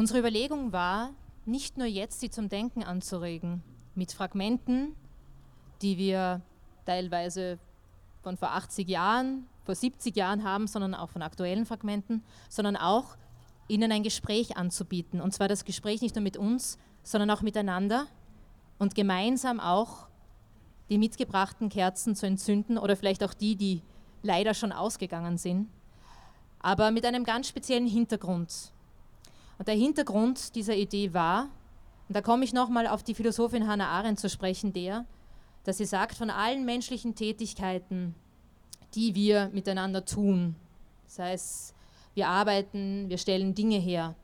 Unsere Überlegung war, nicht nur jetzt sie zum Denken anzuregen, mit Fragmenten, die wir teilweise von vor 80 Jahren, vor 70 Jahren haben, sondern auch von aktuellen Fragmenten, sondern auch ihnen ein Gespräch anzubieten. Und zwar das Gespräch nicht nur mit uns, sondern auch miteinander und gemeinsam auch die mitgebrachten Kerzen zu entzünden oder vielleicht auch die, die leider schon ausgegangen sind, aber mit einem ganz speziellen Hintergrund. Und der Hintergrund dieser Idee war, und da komme ich nochmal auf die Philosophin Hannah Arendt zu sprechen, der, dass sie sagt, von allen menschlichen Tätigkeiten, die wir miteinander tun, sei es wir arbeiten, wir stellen Dinge her,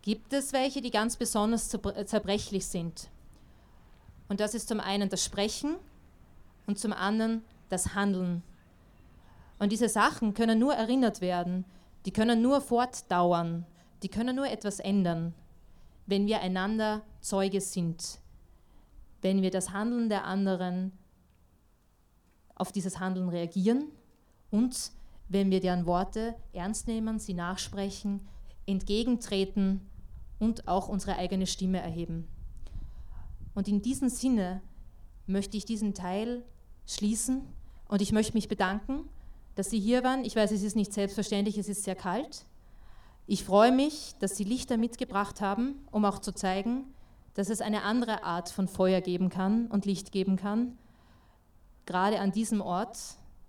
gibt es welche, die ganz besonders zerbrechlich sind. Und das ist zum einen das Sprechen und zum anderen das Handeln. Und diese Sachen können nur erinnert werden, die können nur fortdauern, die können nur etwas ändern, wenn wir einander Zeuge sind, wenn wir das Handeln der anderen auf dieses Handeln reagieren und wenn wir deren Worte ernst nehmen, sie nachsprechen, entgegentreten und auch unsere eigene Stimme erheben. Und in diesem Sinne möchte ich diesen Teil schließen und ich möchte mich bedanken, dass Sie hier waren. Ich weiß, es ist nicht selbstverständlich, es ist sehr kalt. Ich freue mich, dass Sie Lichter mitgebracht haben, um auch zu zeigen, dass es eine andere Art von Feuer geben kann und Licht geben kann. Gerade an diesem Ort,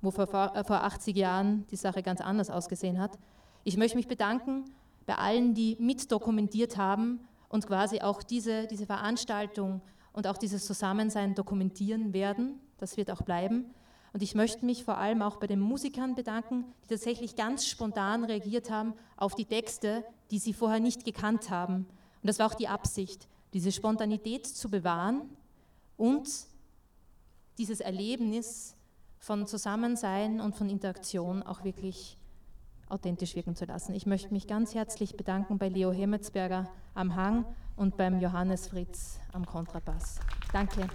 wo vor, vor 80 Jahren die Sache ganz anders ausgesehen hat. Ich möchte mich bedanken bei allen, die mitdokumentiert haben und quasi auch diese, diese Veranstaltung und auch dieses Zusammensein dokumentieren werden. Das wird auch bleiben. Und ich möchte mich vor allem auch bei den Musikern bedanken, die tatsächlich ganz spontan reagiert haben auf die Texte, die sie vorher nicht gekannt haben. Und das war auch die Absicht, diese Spontanität zu bewahren und dieses Erlebnis von Zusammensein und von Interaktion auch wirklich authentisch wirken zu lassen. Ich möchte mich ganz herzlich bedanken bei Leo Hemmetsberger am Hang und beim Johannes Fritz am Kontrabass. Danke.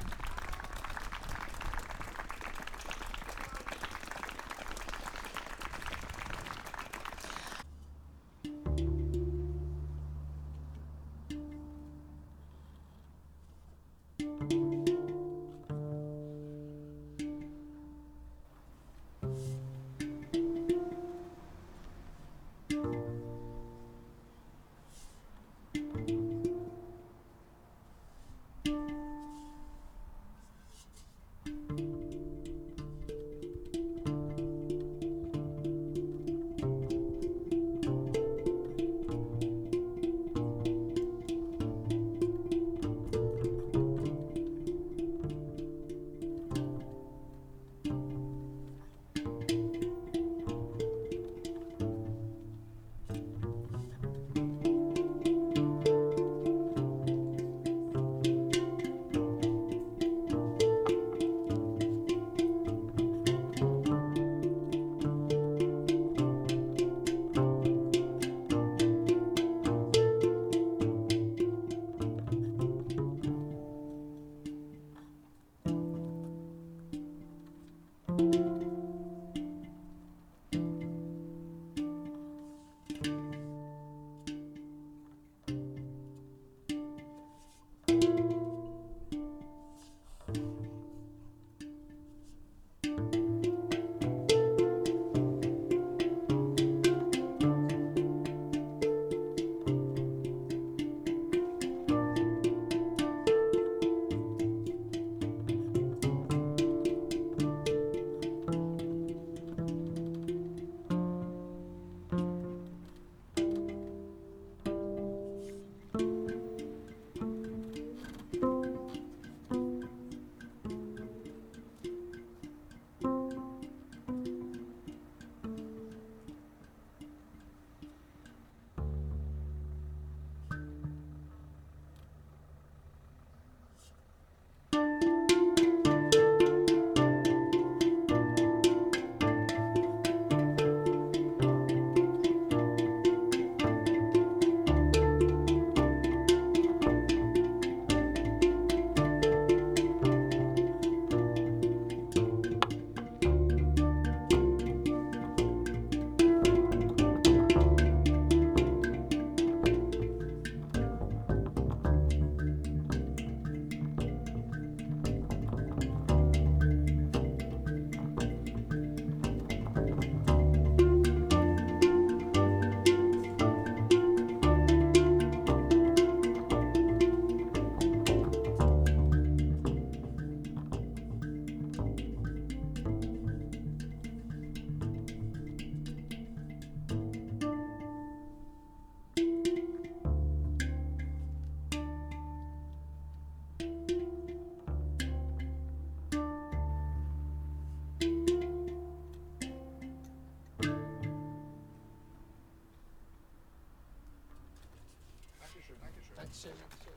sevmek üzere.